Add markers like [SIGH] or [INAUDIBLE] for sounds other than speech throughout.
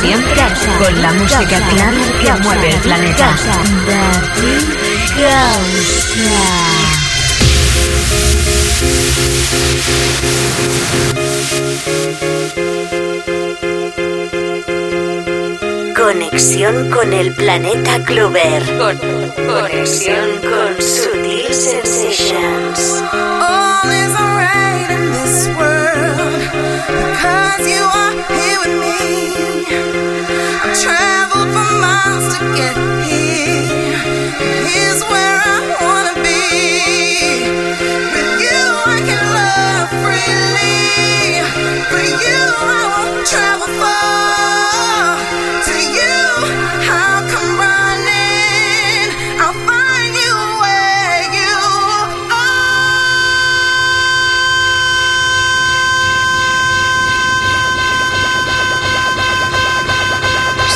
Siempre con la música clara que mueve el planeta. Conexión con el planeta Clover. Con, conexión con Sutil Sensations. Yeah.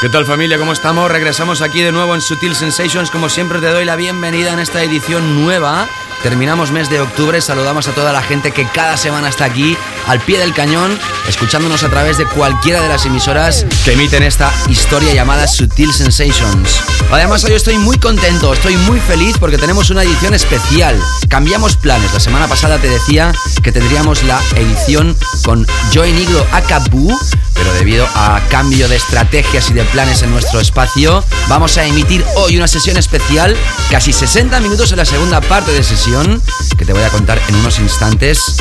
¿Qué tal familia? ¿Cómo estamos? Regresamos aquí de nuevo en Sutil Sensations. Como siempre te doy la bienvenida en esta edición nueva. Terminamos mes de octubre, saludamos a toda la gente que cada semana está aquí al pie del cañón, escuchándonos a través de cualquiera de las emisoras que emiten esta historia llamada Sutil Sensations. Además hoy estoy muy contento, estoy muy feliz porque tenemos una edición especial. Cambiamos planes, la semana pasada te decía que tendríamos la edición con Joy Negro Akabu, pero debido a cambio de estrategias y de planes en nuestro espacio, vamos a emitir hoy una sesión especial, casi 60 minutos en la segunda parte de sesión, que te voy a contar en unos instantes,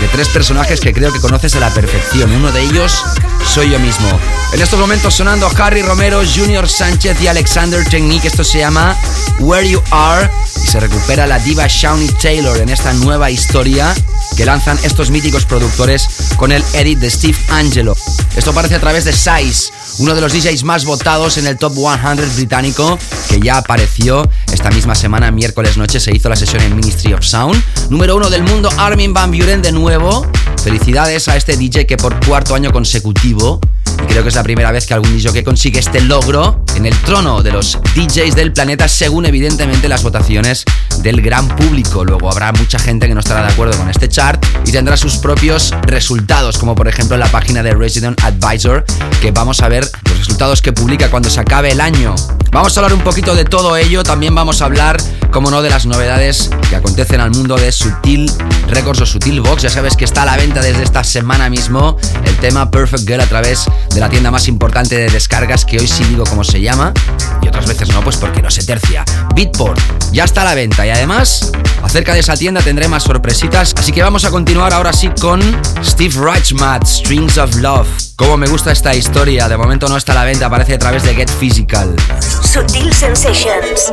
de tres personajes que creo que conoces a la perfección. Uno de ellos soy yo mismo. En estos momentos sonando Harry Romero, Junior Sánchez y Alexander Technique. Esto se llama Where You Are y se recupera la diva Shawnee Taylor en esta nueva historia que lanzan estos míticos productores con el edit de Steve Angelo. Esto aparece a través de Size, uno de los DJs más votados en el Top 100 británico, que ya apareció esta misma semana, miércoles noche, se hizo la sesión en Ministry of Sound. Número uno del mundo, Armin Van Buren de nuevo. Felicidades a este DJ que por cuarto año consecutivo vivo creo que es la primera vez que algún DJ que consigue este logro en el trono de los DJs del planeta, según evidentemente las votaciones del gran público. Luego habrá mucha gente que no estará de acuerdo con este chart y tendrá sus propios resultados, como por ejemplo en la página de Resident Advisor, que vamos a ver los resultados que publica cuando se acabe el año. Vamos a hablar un poquito de todo ello, también vamos a hablar, como no, de las novedades que acontecen al mundo de Sutil Records o Sutil Box. Ya sabes que está a la venta desde esta semana mismo el tema Perfect Girl a través de la tienda más importante de descargas, que hoy sí digo cómo se llama, y otras veces no, pues porque no se tercia. Beatport ya está a la venta y además, acerca de esa tienda tendré más sorpresitas, así que vamos a continuar ahora sí con Steve Reichmatt, Strings of Love. Como me gusta esta historia, de momento no está a la venta, aparece a través de Get Physical. Sutil Sensations.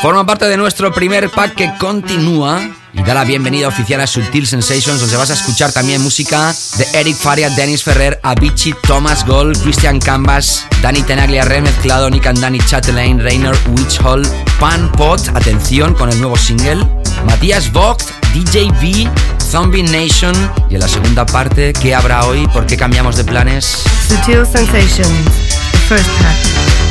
Forma parte de nuestro primer pack que continúa y da la bienvenida oficial a Sutil Sensations, donde vas a escuchar también música de Eric Faria, Dennis Ferrer, Avicii, Thomas Gold, Christian Canvas, Danny Tenaglia remezclado, Nick and Danny Chatelain, Rainer Witch Hall, Pan Pot, atención con el nuevo single, Matías Vogt, DJ V, Zombie Nation y en la segunda parte, ¿qué habrá hoy? ¿Por qué cambiamos de planes? Sutil Sensations, the first pack.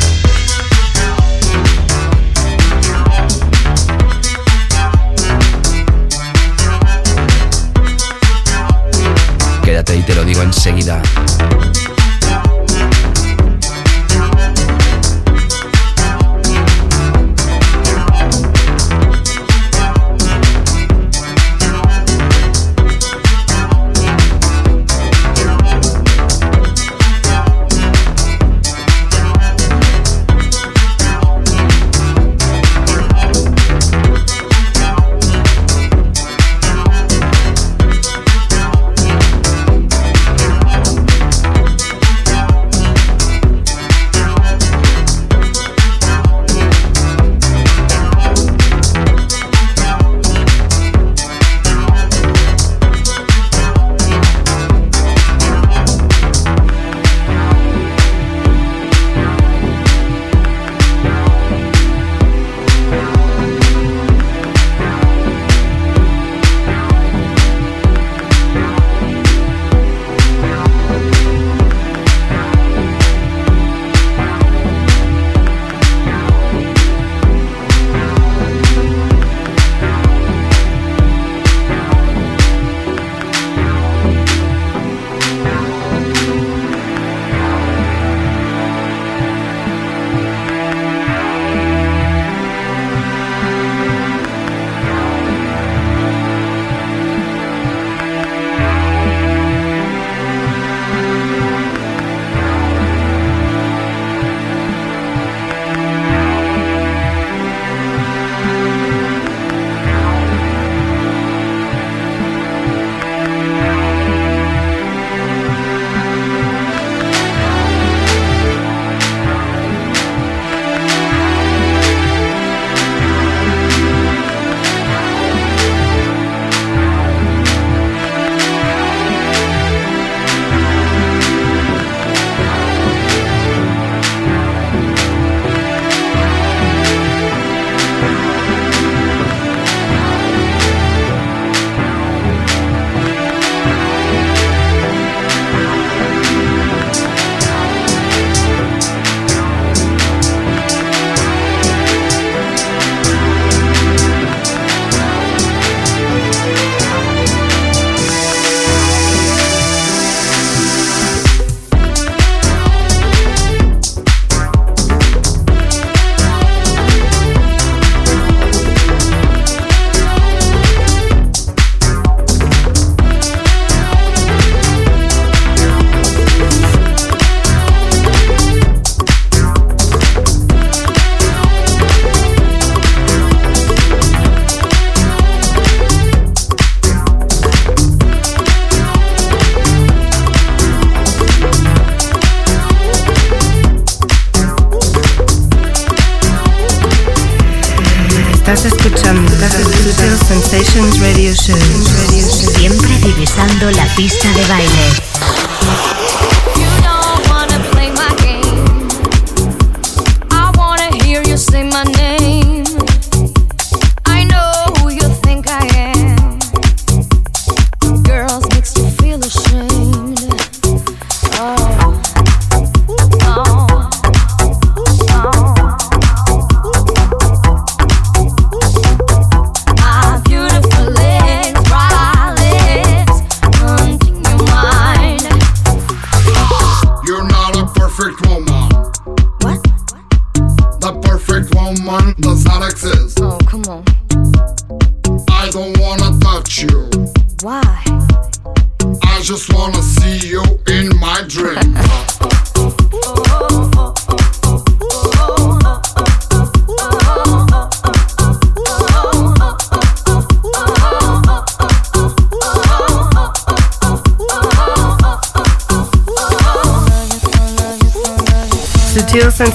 Quédate y te lo digo enseguida.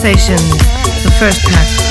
Sensations, the first pack,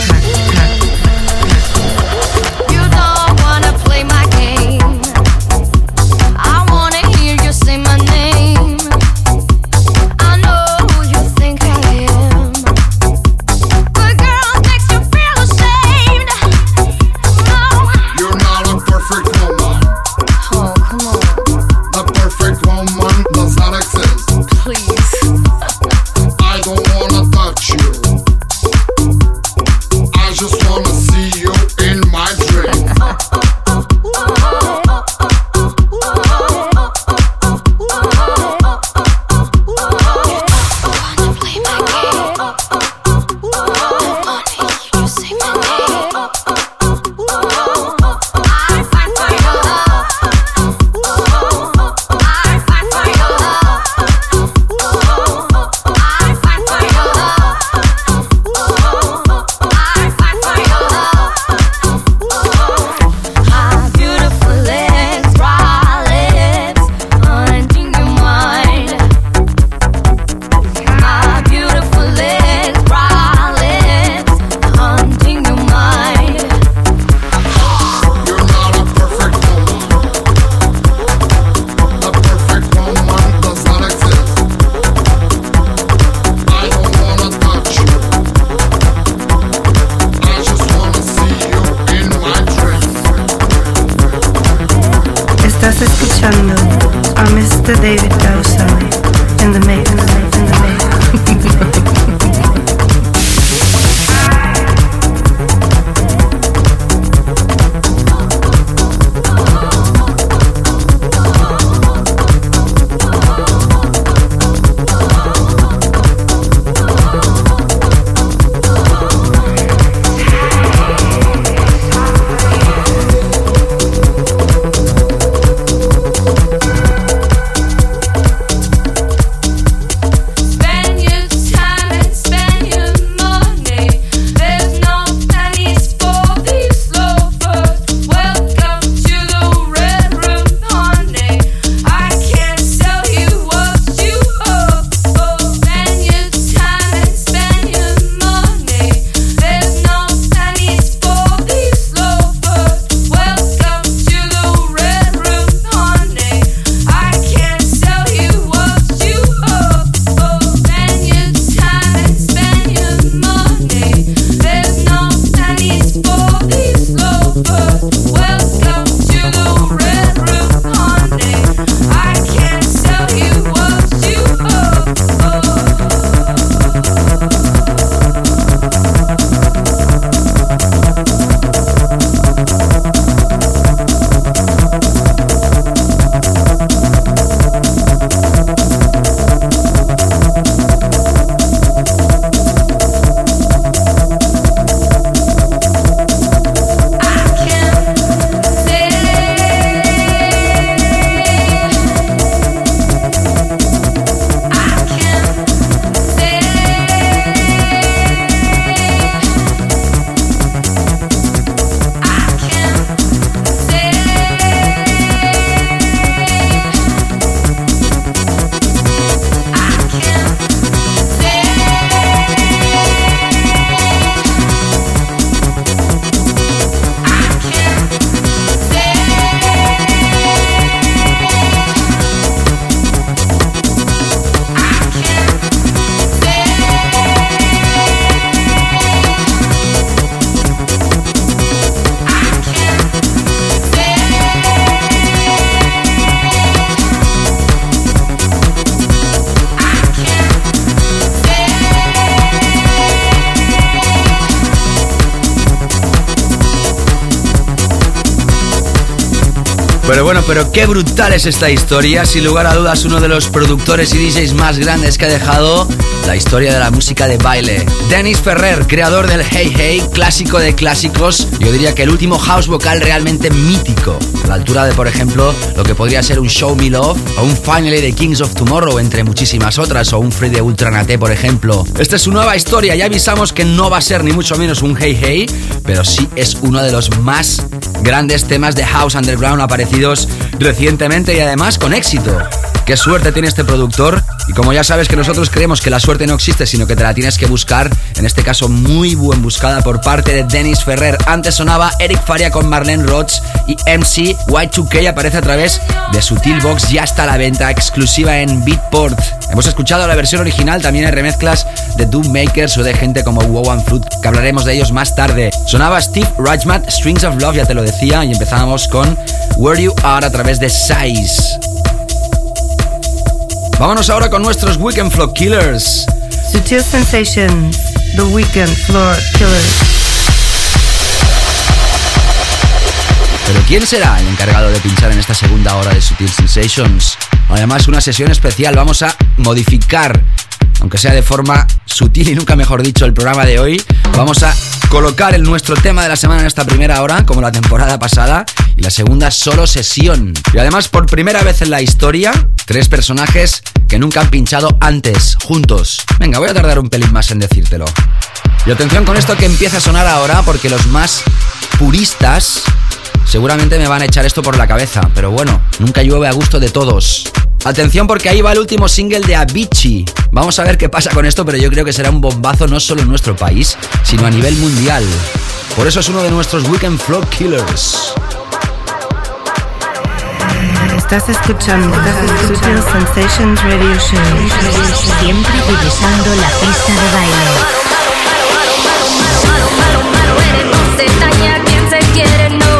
Pero qué brutal es esta historia. Sin lugar a dudas, uno de los productores y DJs más grandes que ha dejado la historia de la música de baile. Dennis Ferrer, creador del Hey Hey, clásico de clásicos. Yo diría que el último house vocal realmente mítico. A la altura de, por ejemplo, lo que podría ser un Show Me Love o un Finally de Kings of Tomorrow, entre muchísimas otras, o un Free de Ultranate, por ejemplo. Esta es su nueva historia. Ya avisamos que no va a ser ni mucho menos un Hey Hey, pero sí es uno de los más grandes temas de House Underground aparecidos recientemente y además con éxito. Qué suerte tiene este productor y como ya sabes que nosotros creemos que la suerte no existe sino que te la tienes que buscar, en este caso muy buen buscada por parte de Dennis Ferrer. Antes sonaba Eric Faria con Marlene Rhodes y MC Y2K aparece a través de Sutil Box, ya está a la venta exclusiva en Beatport. Hemos escuchado la versión original, también hay remezclas de Doom Makers o de gente como Wow Fruit, que hablaremos de ellos más tarde. Sonaba Steve Rajmat, Strings of Love, ya te lo decía, y empezábamos con Where You Are a través de Size. Vámonos ahora con nuestros Weekend Flow Killers. Sutil Sensations, The Weekend Floor Killers. Pero ¿quién será el encargado de pinchar en esta segunda hora de Sutil Sensations? Además, una sesión especial. Vamos a modificar, aunque sea de forma sutil y nunca mejor dicho, el programa de hoy. Vamos a colocar el nuestro tema de la semana en esta primera hora, como la temporada pasada, y la segunda solo sesión. Y además, por primera vez en la historia, tres personajes que nunca han pinchado antes, juntos. Venga, voy a tardar un pelín más en decírtelo. Y atención con esto que empieza a sonar ahora, porque los más puristas seguramente me van a echar esto por la cabeza, pero bueno, nunca llueve a gusto de todos. Atención porque ahí va el último single de Avicii. Vamos a ver qué pasa con esto, pero yo creo que será un bombazo no solo en nuestro país, sino a nivel mundial. Por eso es uno de nuestros Weekend Flow Killers. Estás escuchando Sutil Sensations Radio Show. Siempre divisando la pista de baile. Malo, malo, malo eres, no se daña quien se quiere, no.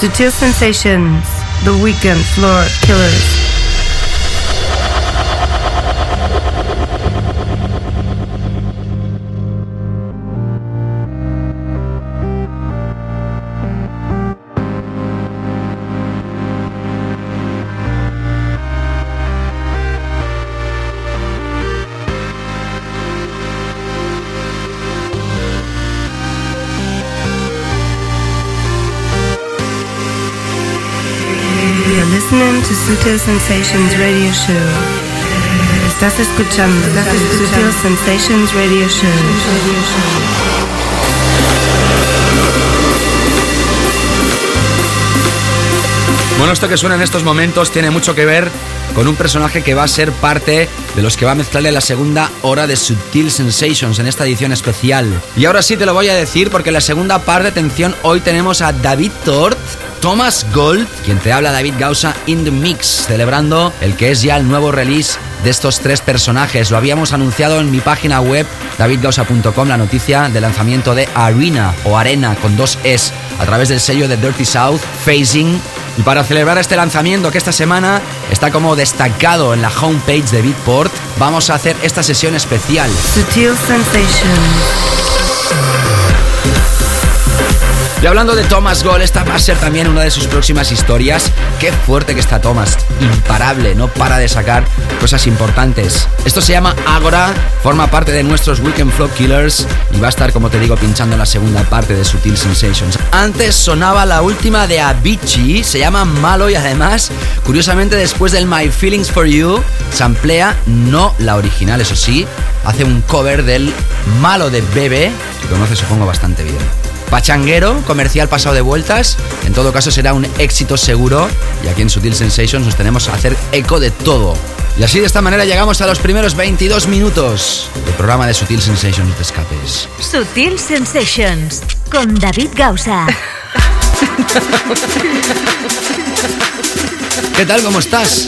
Sutil Sensations, The Weekend Floor Killers. Sutil Sensations Radio Show. Estás escuchando, estás escuchando Sutil Sensations Radio Show. Bueno, esto que suena en estos momentos tiene mucho que ver con un personaje que va a ser parte de los que va a mezclarle la segunda hora de Subtil Sensations en esta edición especial. Y ahora sí te lo voy a decir porque en la segunda parte, atención, hoy tenemos a David Tort, Thomas Gold, quien te habla David Gausa in the Mix, celebrando el que es ya el nuevo release de estos tres personajes. Lo habíamos anunciado en mi página web davidgausa.com la noticia de lanzamiento de Arena o Arena con dos S a través del sello de Dirty South, Phasing. Y para celebrar este lanzamiento que esta semana está como destacado en la homepage de Beatport, vamos a hacer esta sesión especial. Sutil Sensations. Y hablando de Thomas Gold, esta va a ser también una de sus próximas historias. Qué fuerte que está Thomas, imparable, no para de sacar cosas importantes. Esto se llama Agora, forma parte de nuestros Weekend Flow Killers y va a estar, como te digo, pinchando la segunda parte de Sutil Sensations. Antes sonaba la última de Avicii, se llama Malo y además, curiosamente, después del My Feelings for You, se amplía, no la original, eso sí, hace un cover del Malo de Bebe, que conoces supongo bastante bien. Pachanguero, comercial pasado de vueltas. En todo caso será un éxito seguro. Y aquí en Sutil Sensations nos tenemos a hacer eco de todo. Y así de esta manera llegamos a los primeros 22 minutos del programa de Sutil Sensations de escapes. Sutil Sensations con David Gausa. [LAUGHS] ¿Qué tal? ¿Cómo estás?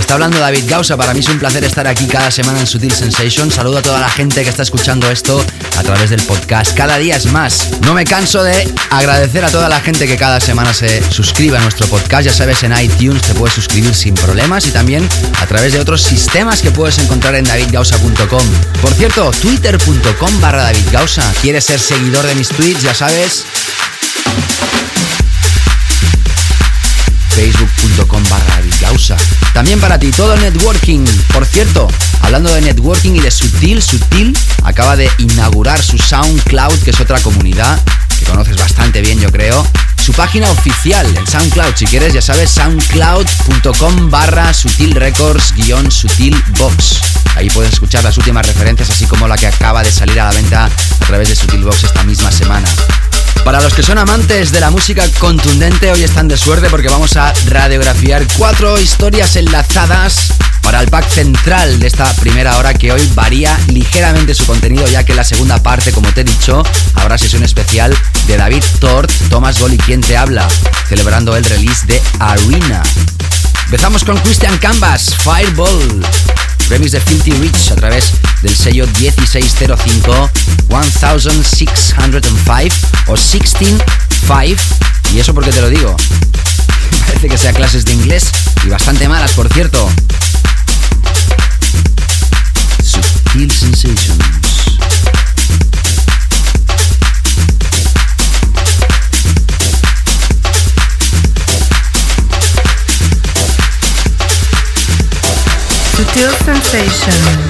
Está hablando David Gausa. Para mí es un placer estar aquí cada semana en Sutil Sensations. Saludo a toda la gente que está escuchando esto a través del podcast. Cada día es más. No me canso de agradecer a toda la gente que cada semana se suscribe a nuestro podcast. Ya sabes, en iTunes te puedes suscribir sin problemas y también a través de otros sistemas que puedes encontrar en davidgausa.com. Por cierto, twitter.com barra David Gausa. ¿Quieres ser seguidor de mis tweets? Ya sabes, facebook.com barra. También para ti, todo networking. Por cierto, hablando de networking y de Sutil, Sutil acaba de inaugurar su SoundCloud, que es otra comunidad que conoces bastante bien, yo creo. Su página oficial en SoundCloud, si quieres, ya sabes, soundcloud.com barra Sutil Records guion Sutil Box. Ahí puedes escuchar las últimas referencias, así como la que acaba de salir a la venta a través de Sutil Box esta misma semana. Para los que son amantes de la música contundente, hoy están de suerte porque vamos a radiografiar cuatro historias enlazadas para el pack central de esta primera hora que hoy varía ligeramente su contenido ya que en la segunda parte, como te he dicho, habrá sesión especial de David Tort, Thomas Gol quien te habla, celebrando el release de Arena. Empezamos con Christian Canvas, Fireball, remix de Filthy Rich a través del sello 1605 1605 o 165 y eso porque te lo digo. [LAUGHS] Parece que sea clases de inglés y bastante malas, por cierto. Subtil Sensations. Sutil Sensations.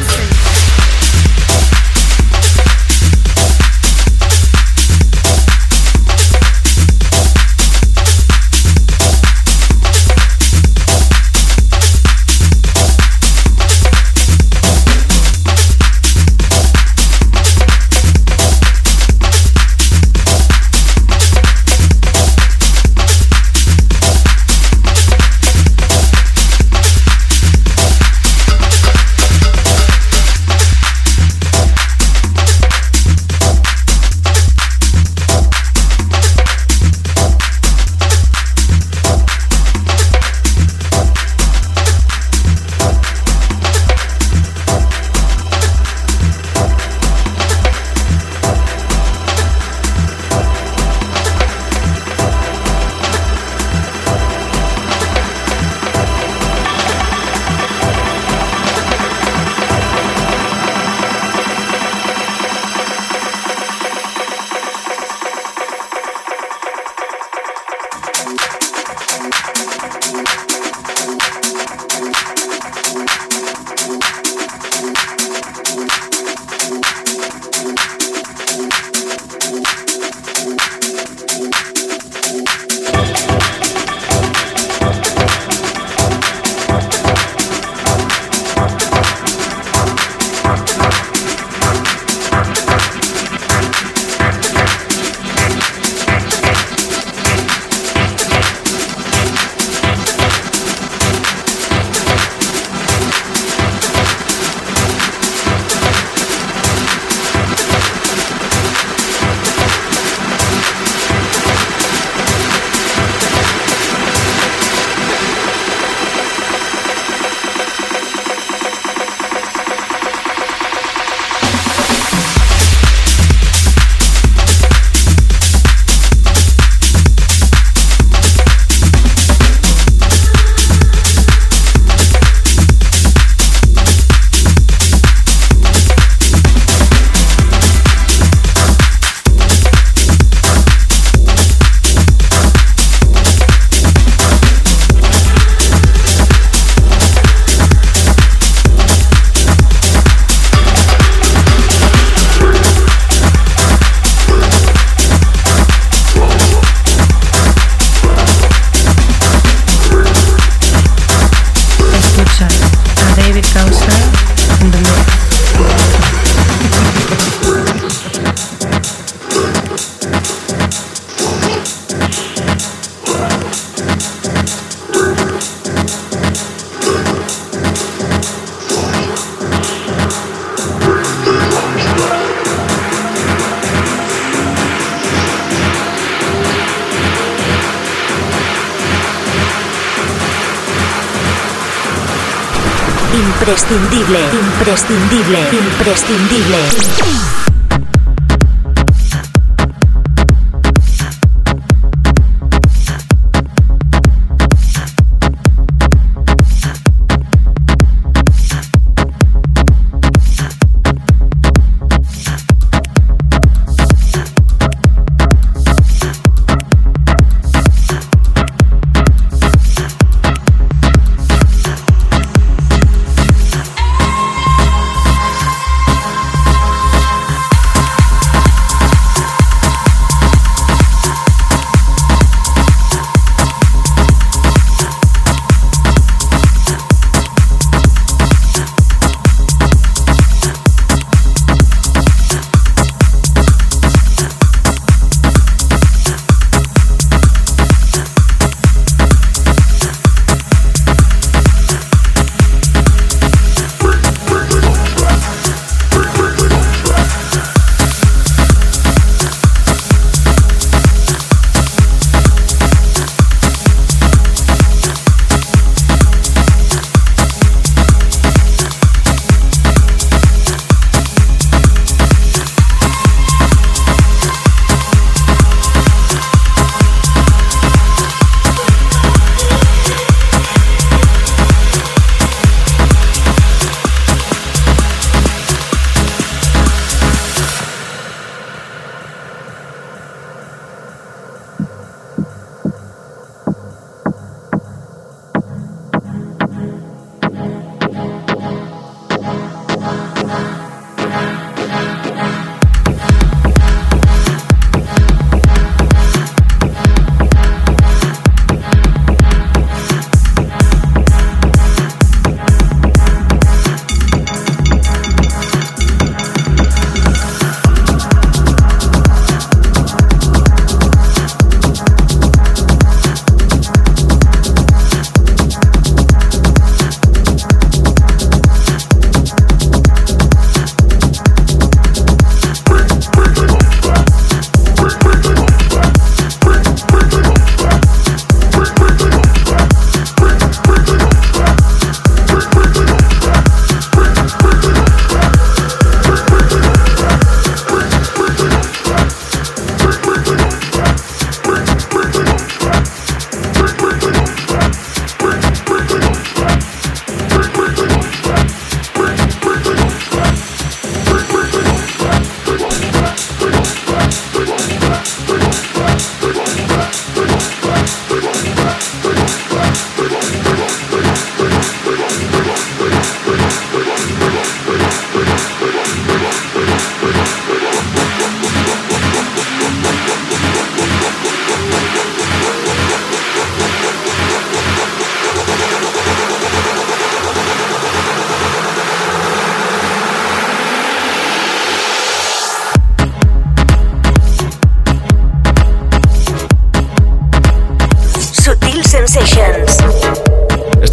Imprescindible, imprescindible.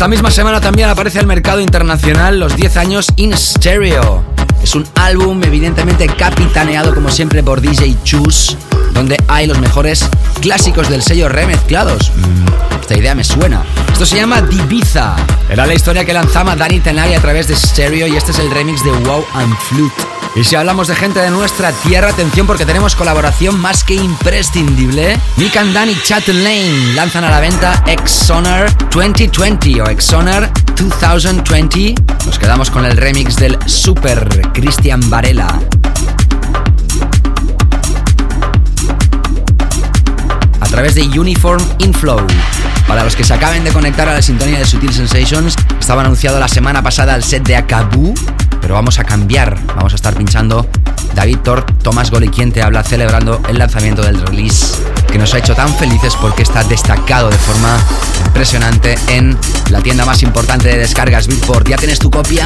Esta misma semana también aparece al mercado internacional los 10 años In Stereo. Es un álbum evidentemente capitaneado como siempre por DJ Chus, donde hay los mejores clásicos del sello remezclados. Mm, esta idea me suena. Esto se llama Dibiza. Era la historia que lanzaba Danny Tenay a través de Stereo y este es el remix de Wow and Flute. Y si hablamos de gente de nuestra tierra, atención porque tenemos colaboración más que imprescindible. Nick and Danny Chatton Lane lanzan a la venta Exoner 2020 o Exoner 2020. Nos quedamos con el remix del Super Christian Varela. A través de Uniform Inflow. Para los que se acaben de conectar a la sintonía de Sutil Sensations, estaba anunciado la semana pasada el set de Akabu, pero vamos a cambiar. Vamos a estar pinchando David Tort, Tomás Goli, quien te habla, celebrando el lanzamiento del release que nos ha hecho tan felices porque está destacado de forma impresionante en la tienda más importante de descargas Beatport. ¿Ya tienes tu copia?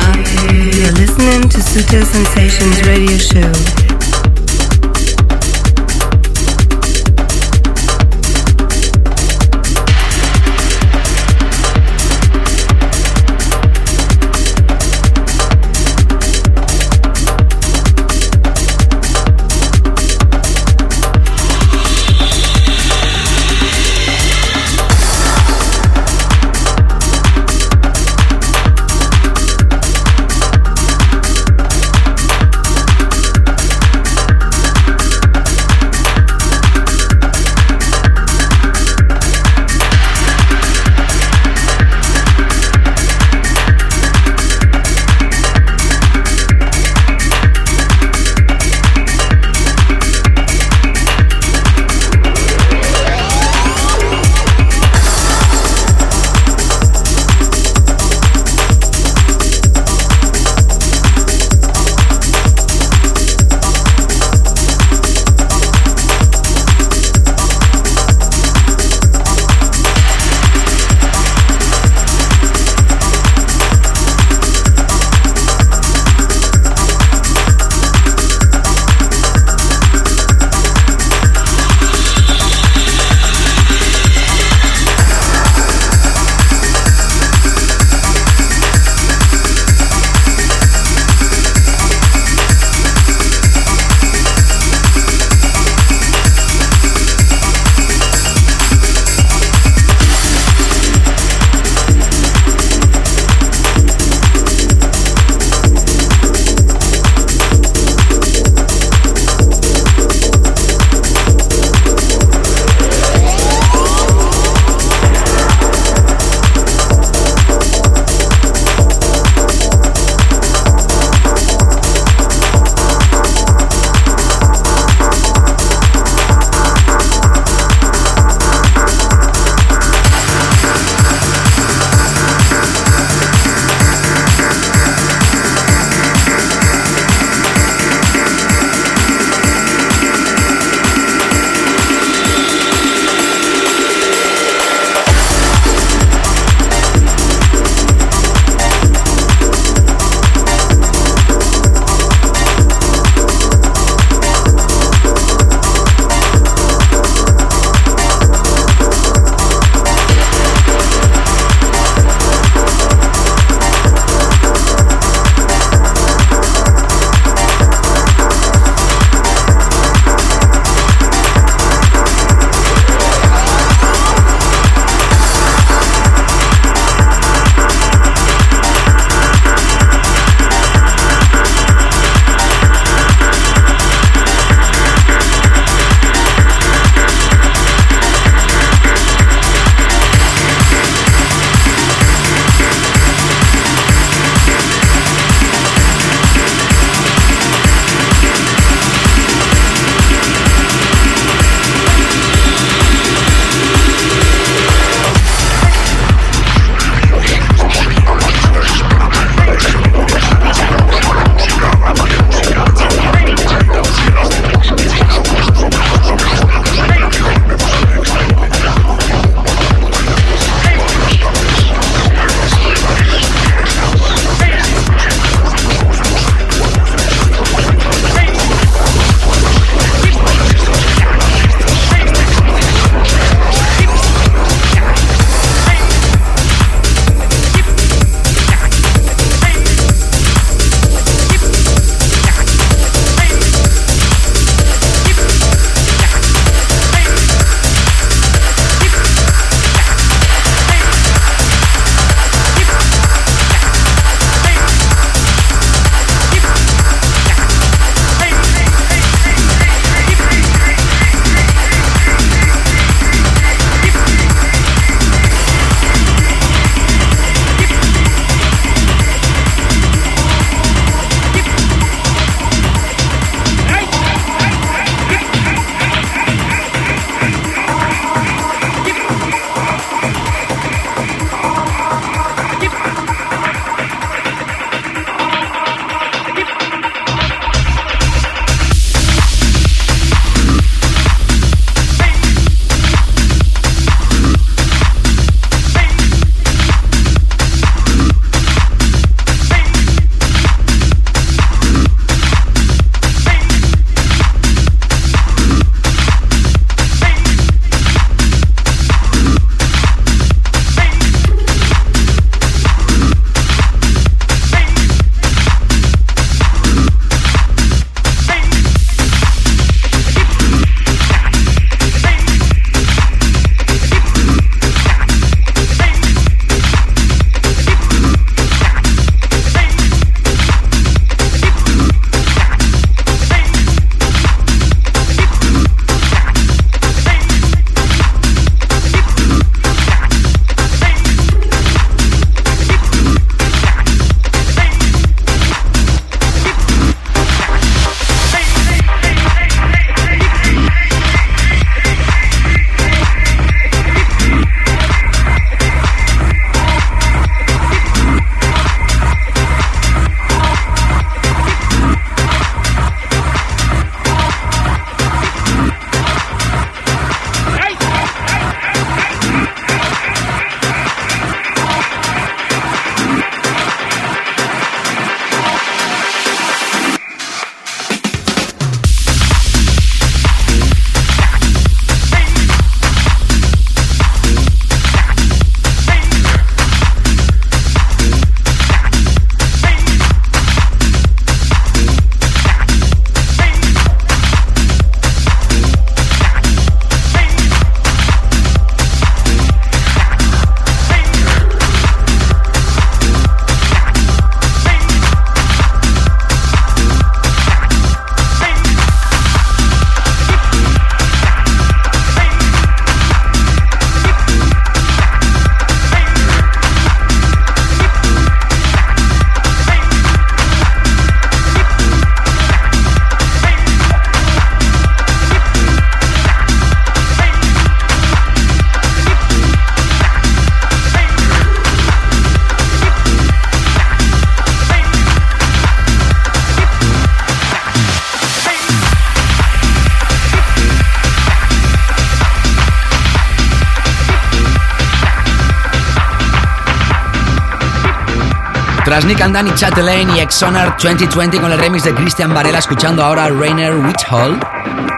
Krasnik and Danny Chatelaine y Exonar 2020 con el remix de Christian Varela, escuchando ahora a Rainer Whithall,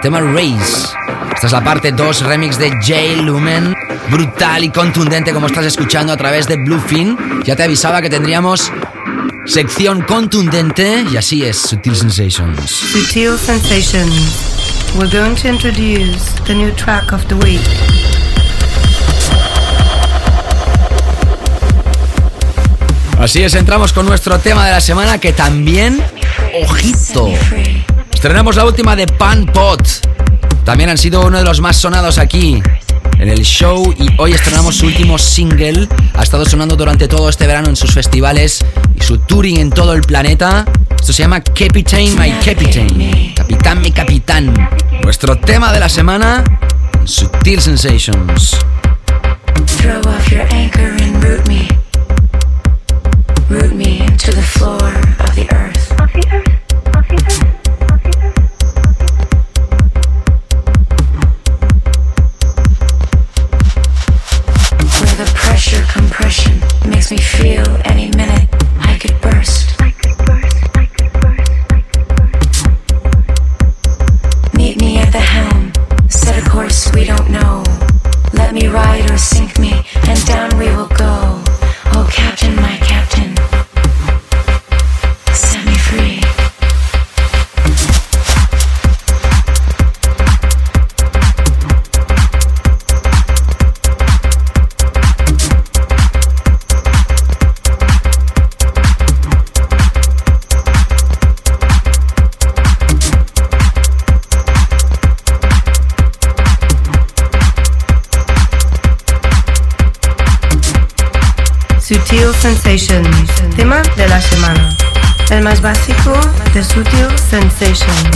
tema Race. Esta es la parte 2 remix de Jay Lumen, brutal y contundente como estás escuchando a través de Bluefin. Ya te avisaba que tendríamos sección contundente y así es, Sutil Sensations. Sutil Sensations. We're going to introduce the new track of the week. Así es, entramos con nuestro tema de la semana que también, ojito, estrenamos la última de Pan Pot. También han sido uno de los más sonados aquí en el show y hoy estrenamos su último single. Ha estado sonando durante todo este verano en sus festivales y su touring en todo el planeta. Esto se llama Captain My Captain. Capitán mi capitán. Nuestro tema de la semana, Sutil Sensations. Throw off your anchor floor de la semana. El más básico de Sutil Sensations.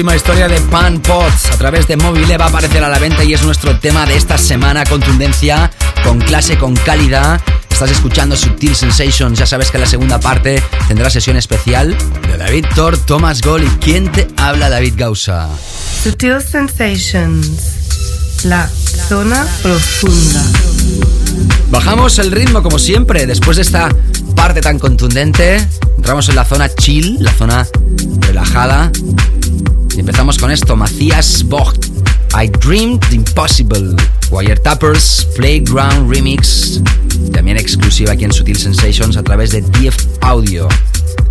Última historia de Pan Pots. A través de Mobile va a aparecer a la venta y es nuestro tema de esta semana. Contundencia, con clase, con calidad. Estás escuchando Subtil Sensations. Ya sabes que la segunda parte tendrá sesión especial de David Thor, Thomas Gold y ¿Quién te habla? David Gausa. Sutil Sensations. La zona profunda. Bajamos el ritmo como siempre, después de esta parte tan contundente, entramos en la zona chill, la zona relajada. Empezamos con esto, Matthias Vogt, I Dreamed Impossible, Wiretappers Playground Remix, también exclusiva aquí en Sutil Sensations a través de DF Audio.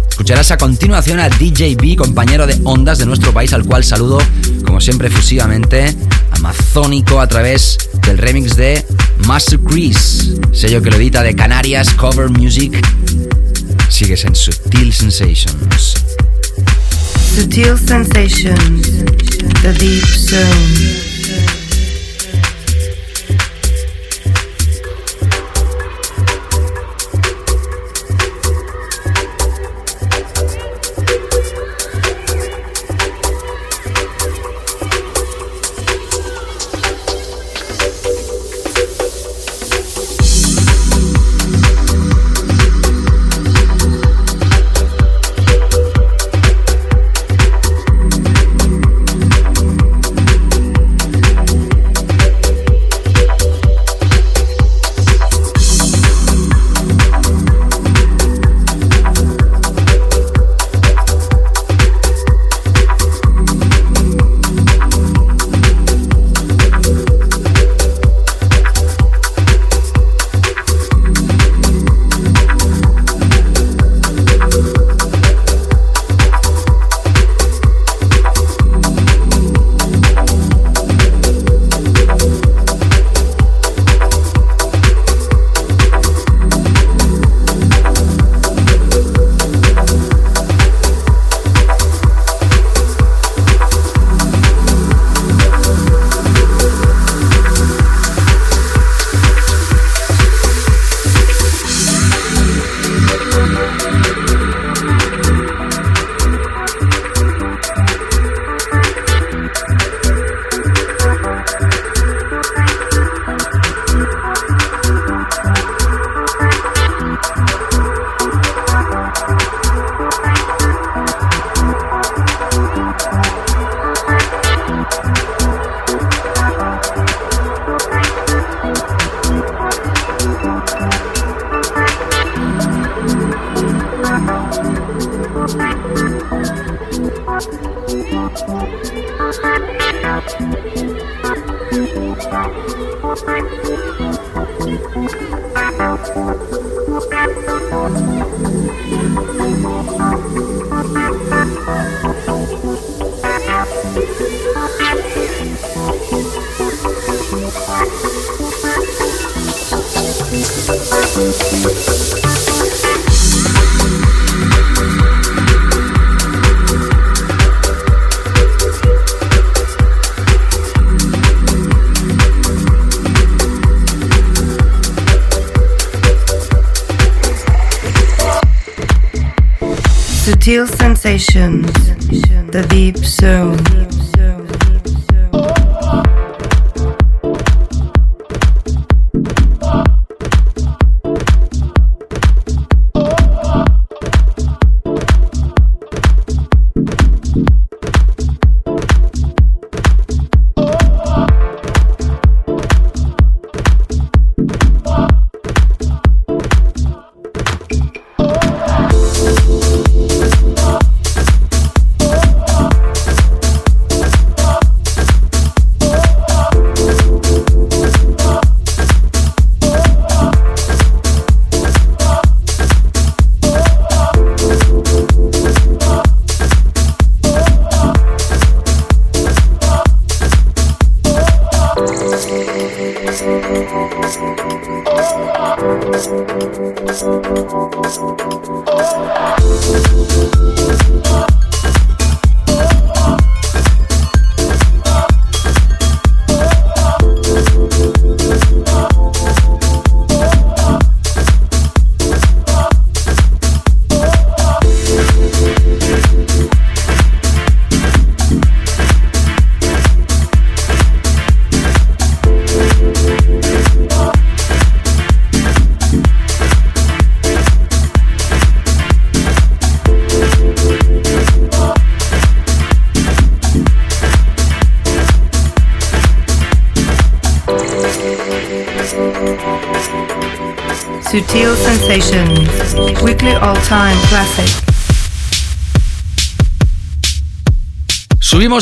Escucharás a continuación a DJ B, compañero de ondas de nuestro país, al cual saludo, como siempre, efusivamente, amazónico a través del remix de Master Chris, sello que lo edita de Canarias Cover Music. Sigues en Sutil Sensations. Sutil sensations. The deep zone.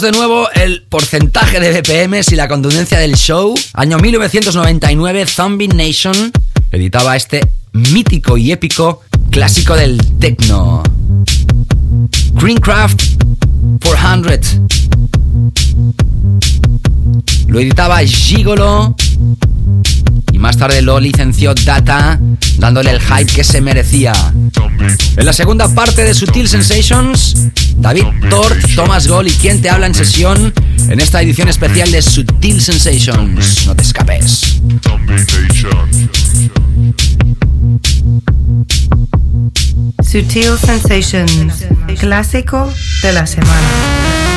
De nuevo el porcentaje de BPMs y la contundencia del show. Año 1999, Zombie Nation editaba este mítico y épico clásico del techno. Greencraft 400. Lo editaba Gigolo y más tarde lo licenció Data, dándole el hype que se merecía. En la segunda parte de Sutil Sensations, David Tort, Thomas Gold y quien te habla en sesión en esta edición especial de Sutil Sensations. No te escapes. Sutil Sensations, clásico de la semana.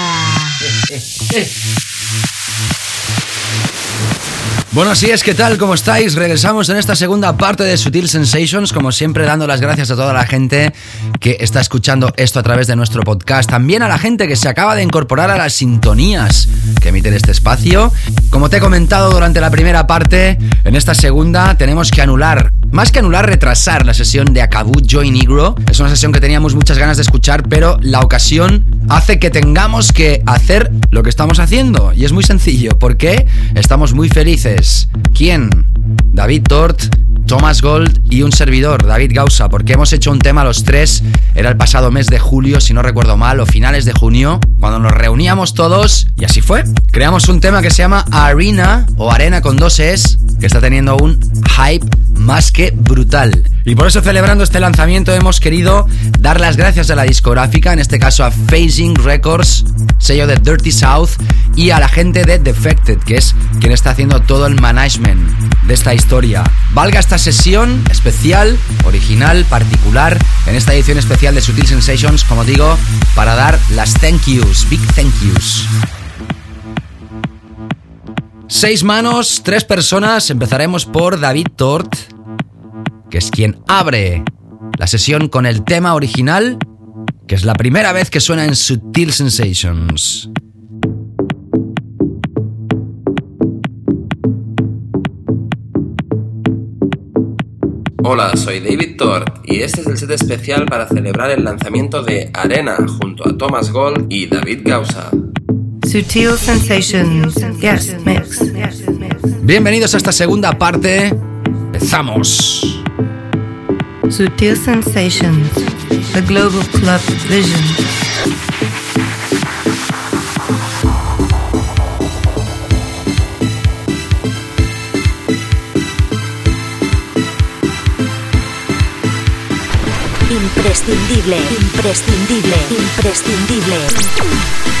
[LAUGHS] Bueno, así es, ¿qué tal? ¿Cómo estáis? Regresamos en esta segunda parte de Sutil Sensations, como siempre dando las gracias a toda la gente que está escuchando esto a través de nuestro podcast, también a la gente que se acaba de incorporar a las sintonías que emiten este espacio. Como te he comentado durante la primera parte, en esta segunda tenemos que anular, más que anular, retrasar la sesión de Acabú Joy Negro. Es una sesión que teníamos muchas ganas de escuchar, pero la ocasión hace que tengamos que hacer lo que estamos haciendo. Y es muy sencillo, porque estamos muy felices. ¿Quién? David Tort, Thomas Gold y un servidor, David Gausa, porque hemos hecho un tema los tres, era el pasado mes de julio, si no recuerdo mal, o finales de junio, cuando nos reuníamos todos, y así fue. Creamos un tema que se llama Arena, o Arena con dos Es, que está teniendo un hype más que brutal. Y por eso celebrando este lanzamiento hemos querido dar las gracias a la discográfica, en este caso a Phasing Records, sello de Dirty South, y a la gente de Defected, que es quien está haciendo todo el management de esta historia. Valga esta sesión especial, original, particular, en esta edición especial de Sutil Sensations, como digo, para dar las thank yous, big thank yous. Seis manos, tres personas. Empezaremos por David Tort, que es quien abre la sesión con el tema original, que es la primera vez que suena en Sutil Sensations. Hola, soy David Tort y este es el set especial para celebrar el lanzamiento de Arena junto a Thomas Gold y David Gausa. Sutil Sensations. Yes, mix. Bienvenidos a esta segunda parte. Empezamos. Sutil Sensations. The Global Club Vision. Imprescindible, imprescindible, imprescindible.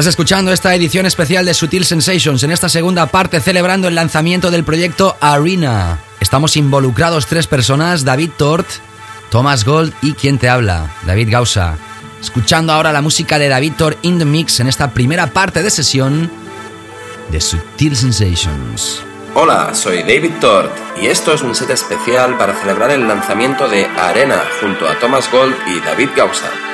Estás escuchando esta edición especial de Sutil Sensations en esta segunda parte celebrando el lanzamiento del proyecto Arena. Estamos involucrados tres personas, David Tort, Thomas Gold y quien te habla, David Gausa. Escuchando ahora la música de David Tort in the Mix en esta primera parte de sesión de Sutil Sensations. Hola, soy David Tort y esto es un set especial para celebrar el lanzamiento de Arena junto a Thomas Gold y David Gausa.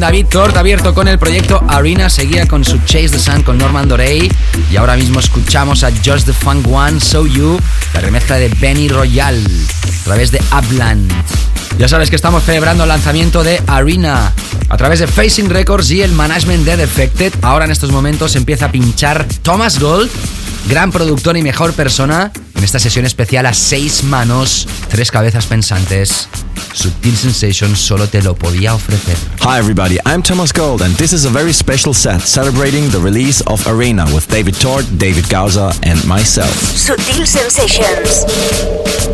David Tort abierto con el proyecto Arena, seguía con su Chase the Sun con Norman Dorey y ahora mismo escuchamos a Just the Funk One, So You, la remezcla de Benny Royal a través de Upland. Ya sabes que estamos celebrando el lanzamiento de Arena a través de Facing Records y el management de Defected. Ahora en estos momentos empieza a pinchar Thomas Gold, gran productor y mejor persona, en esta sesión especial a seis manos, tres cabezas pensantes. Subtil Sensations solo te lo podía ofrecer. Hi everybody, I'm Thomas Gold and this is a very special set celebrating the release of Arena with David Tort, David Gauza and myself. Sutil Sensations.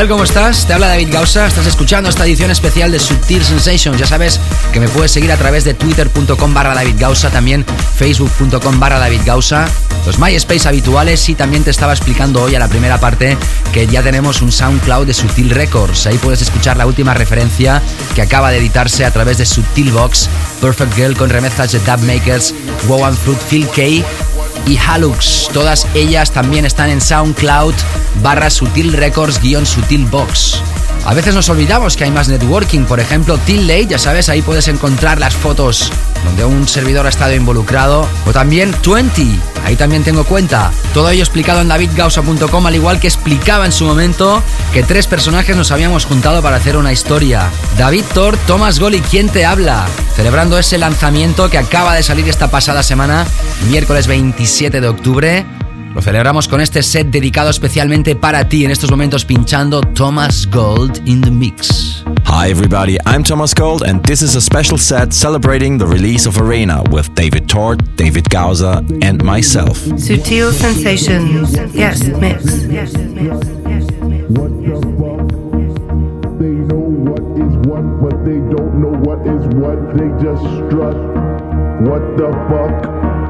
Tal? ¿Cómo estás? Te habla David Gausa. Estás escuchando esta edición especial de Subtil Sensations. Ya sabes que me puedes seguir a través de twitter.com barra David Gausa, también facebook.com barra David Gausa, los MySpace habituales y también te estaba explicando hoy a la primera parte que ya tenemos un SoundCloud de Subtil Records. Ahí puedes escuchar la última referencia que acaba de editarse a través de Subtil Box, Perfect Girl con remezclas de Dub Makers, Wow and Fruit, Phil K y Halux. Todas ellas también están en SoundCloud barra Sutil Records guion Sutil Box. A veces nos olvidamos que hay más networking, por ejemplo, Till Late, ya sabes, ahí puedes encontrar las fotos donde un servidor ha estado involucrado, o también 20, ahí también tengo cuenta. Todo ello explicado en davidgausa.com, al igual que explicaba en su momento que tres personajes nos habíamos juntado para hacer una historia. David Thor, Thomas Gol y ¿Quién te habla? Celebrando ese lanzamiento que acaba de salir esta pasada semana, miércoles 27 de octubre. Lo celebramos con este set dedicado especialmente para ti en estos momentos pinchando Thomas Gold in the Mix. Hi everybody, I'm Thomas Gold and this is a special set celebrating the release of Arena with David Tort, David Gausa and myself. Sutil Sensations. Yes, mix. Yes, mix. They know what is what, but they don't know what is what. They just strut. What the fuck?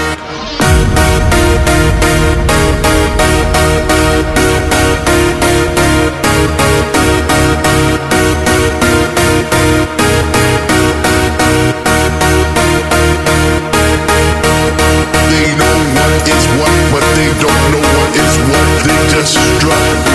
let's drive.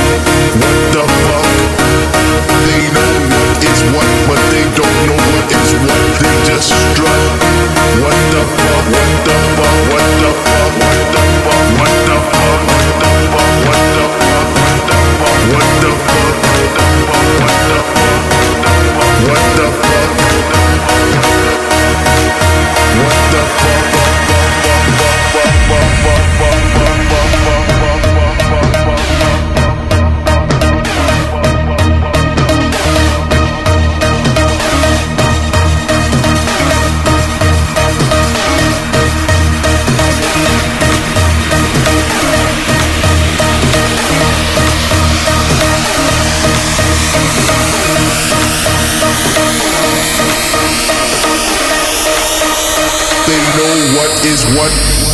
What.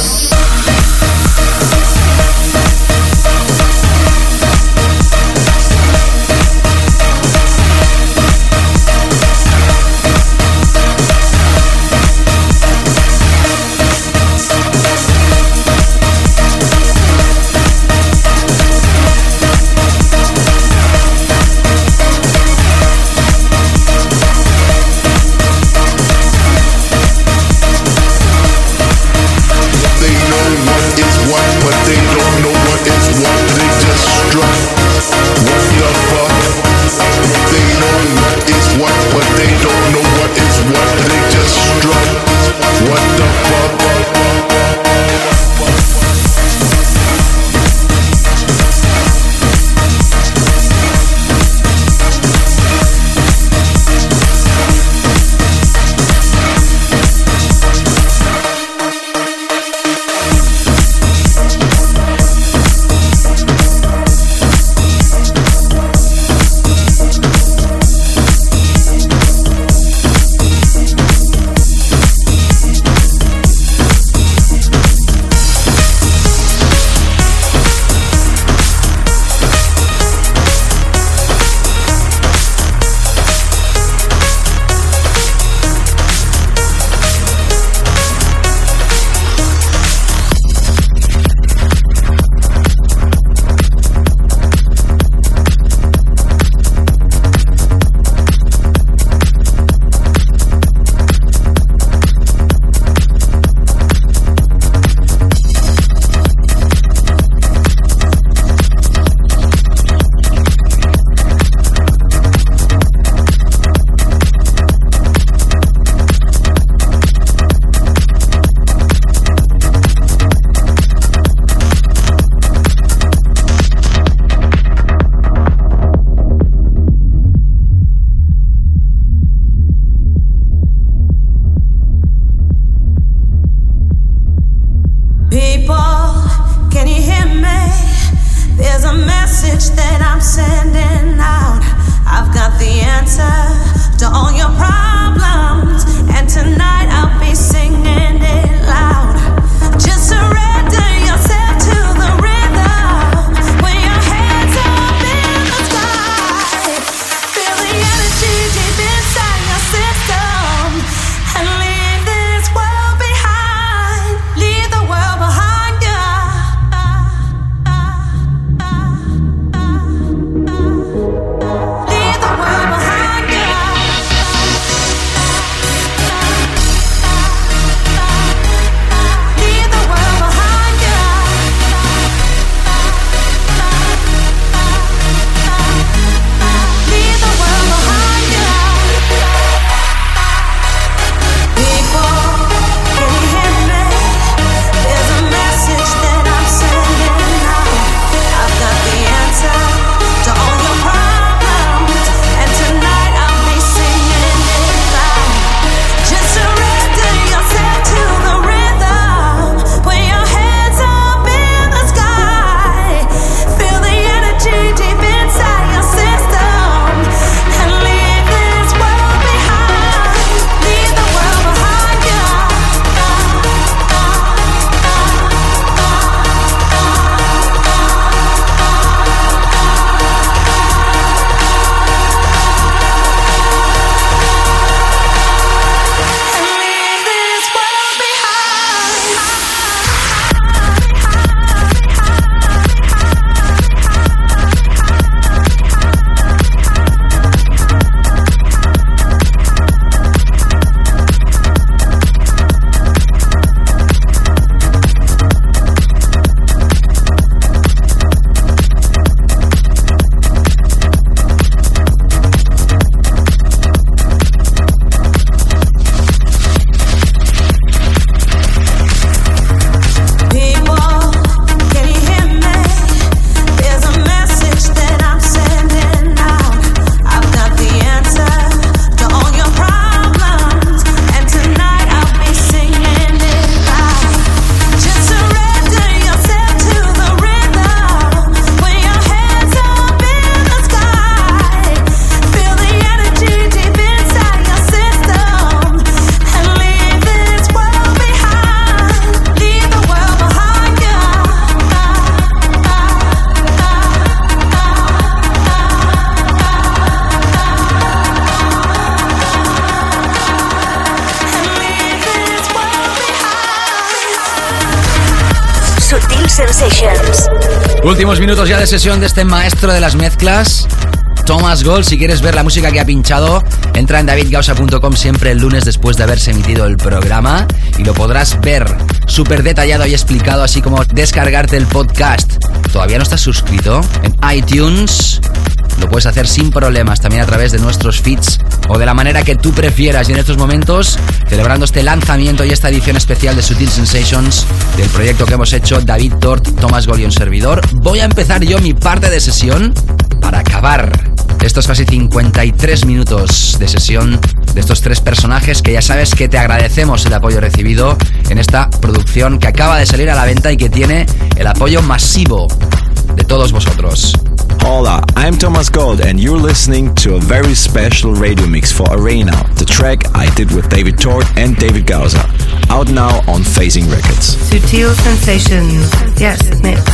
Minutos ya de sesión de este maestro de las mezclas. Thomas Gold, si quieres ver la música que ha pinchado, entra en davidgausa.com siempre el lunes después de haberse emitido el programa y lo podrás ver súper detallado y explicado, así como descargarte el podcast. ¿Todavía no estás suscrito? En iTunes lo puedes hacer sin problemas, también a través de nuestros feeds o de la manera que tú prefieras. Y en estos momentos, celebrando este lanzamiento y esta edición especial de Sutil Sensations del proyecto que hemos hecho David Tort, y un servidor, voy a empezar yo mi parte de sesión para acabar estos casi 53 minutos de sesión de estos tres personajes que ya sabes que te agradecemos el apoyo recibido en esta producción que acaba de salir a la venta y que tiene el apoyo masivo de todos vosotros. Hola, I'm Thomas Gold, and you're listening to a very special radio mix for Arena, the track I did with David Tort and David Gausa. Out now on Phasing Records. Sutil sensations. Yes, mix.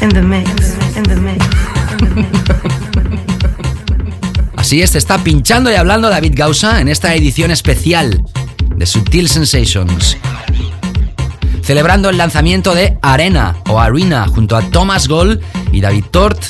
In the mix, in the mix. Así es, está pinchando y hablando David Gausa en esta edición especial de Sutil Sensations. Celebrando el lanzamiento de Arena o Arena junto a Thomas Gold y David Tort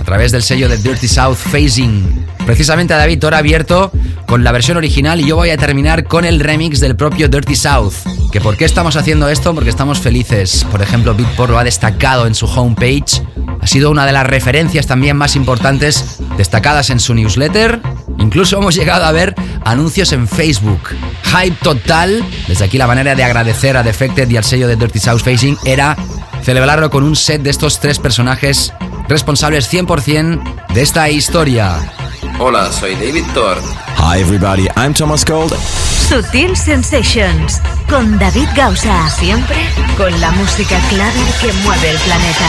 a través del sello de Dirty South Phasing. Precisamente David Tort ha abierto con la versión original y yo voy a terminar con el remix del propio Dirty South. ¿Que por qué estamos haciendo esto? Porque estamos felices. Por ejemplo, Beatport lo ha destacado en su homepage. Ha sido una de las referencias también más importantes destacadas en su newsletter. Incluso hemos llegado a ver anuncios en Facebook. Hype total. Desde aquí la manera de agradecer a Defected y al sello de Dirty South Facing era celebrarlo con un set de estos tres personajes responsables 100% de esta historia. Hola, soy David Tort. Hi everybody, I'm Thomas Gold. Sutil Sensations con David Gausa. Siempre con la música clave que mueve el planeta.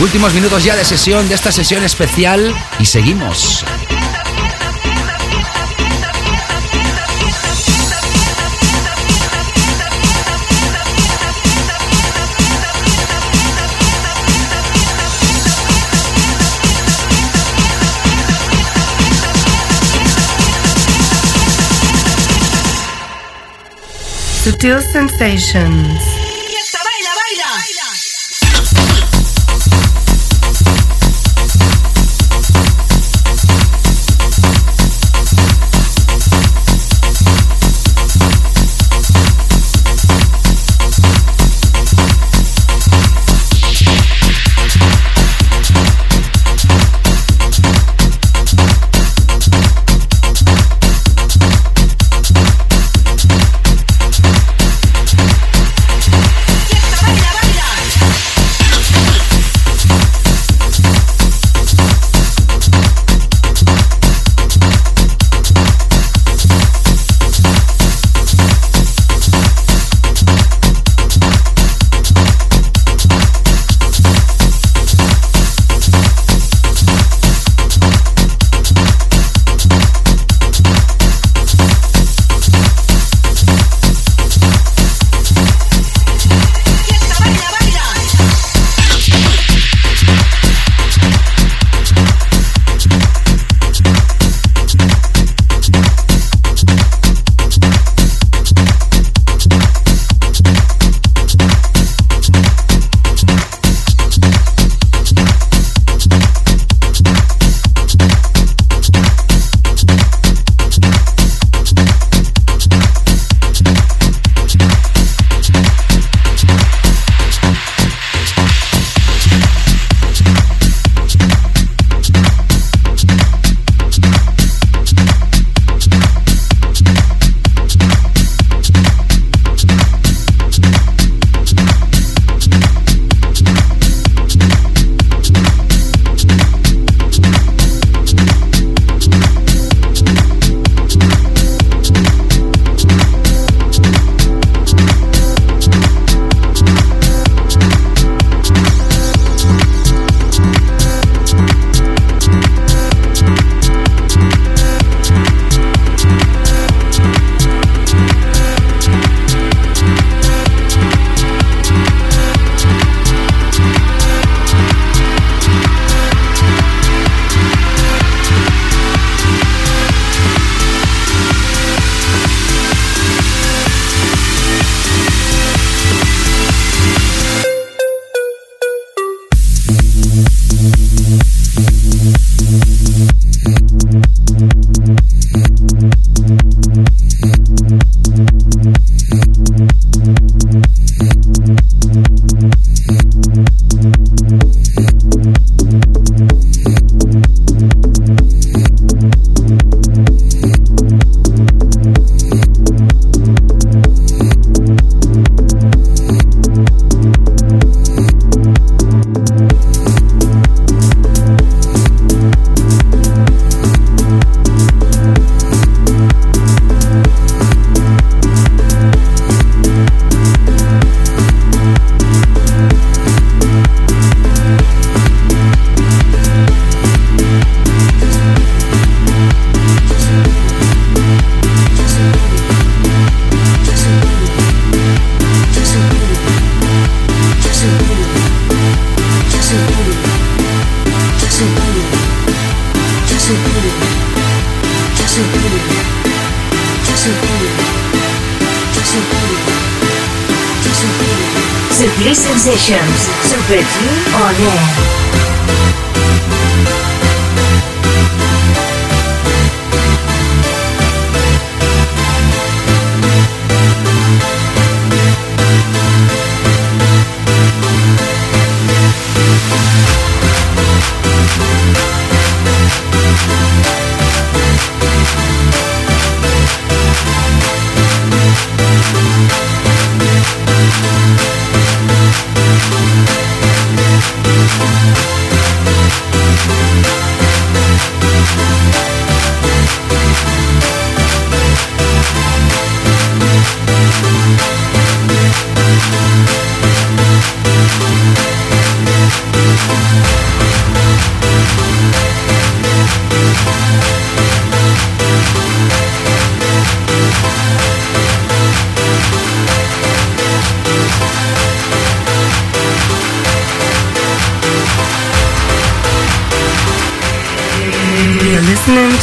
Últimos minutos ya de sesión de esta sesión especial y seguimos. Sutil Sensations.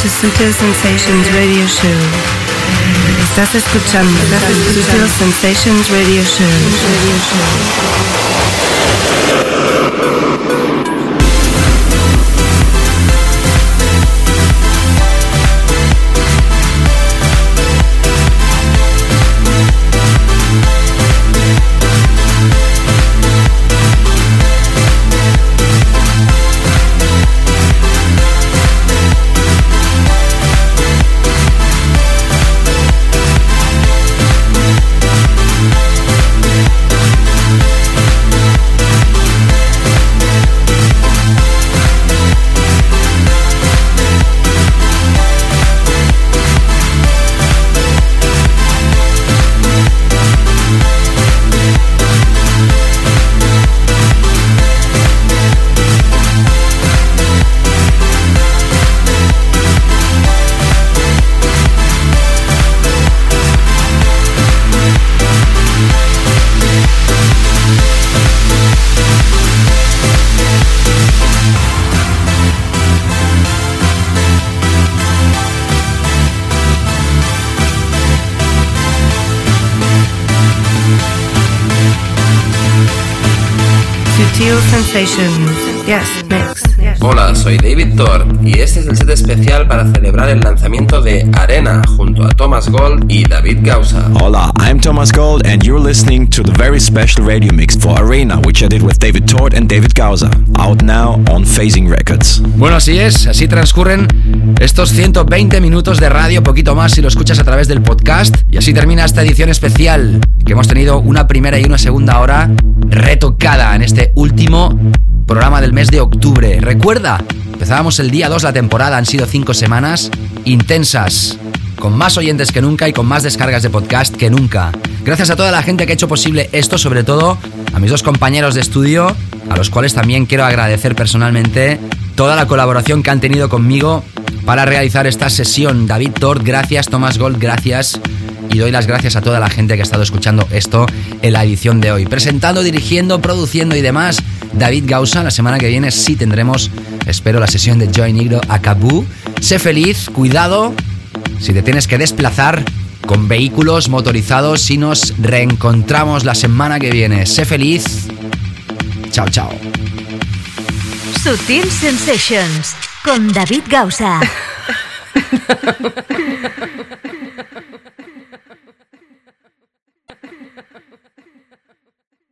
To Sutil Sensations Radio Show. Estás escuchando Sutil Sensations Radio Show. Radio Show. Hola, soy David Thor y este es el set especial para celebrar el lanzamiento de Arena junto a Thomas Gold y David Gausa. Hola, I'm Thomas Gold, and you're listening to the very special radio mix for Arena, which I did with David Tort and David Gausa. Out now on Phasing Records. Bueno, así es, así transcurren estos 120 minutos de radio, poquito más si lo escuchas a través del podcast. Y así termina esta edición especial, que hemos tenido una primera y una segunda hora retocada en este último programa del mes de octubre. Recuerda, empezábamos el día 2 la temporada, han sido 5 semanas intensas, con más oyentes que nunca y con más descargas de podcast que nunca. Gracias a toda la gente que ha hecho posible esto, sobre todo a mis dos compañeros de estudio, a los cuales también quiero agradecer personalmente toda la colaboración que han tenido conmigo para realizar esta sesión. David Tort, gracias. Tomás Gold, gracias. Y doy las gracias a toda la gente que ha estado escuchando esto en la edición de hoy. Presentando, dirigiendo, produciendo y demás, David Gausa. La semana que viene sí tendremos, espero, la sesión de Joy Negro a Kaboo. Sé feliz, cuidado. Si te tienes que desplazar con vehículos motorizados y nos reencontramos la semana que viene. Sé feliz. Chao, chao. Sutil Sensations con David Gausa. [LAUGHS]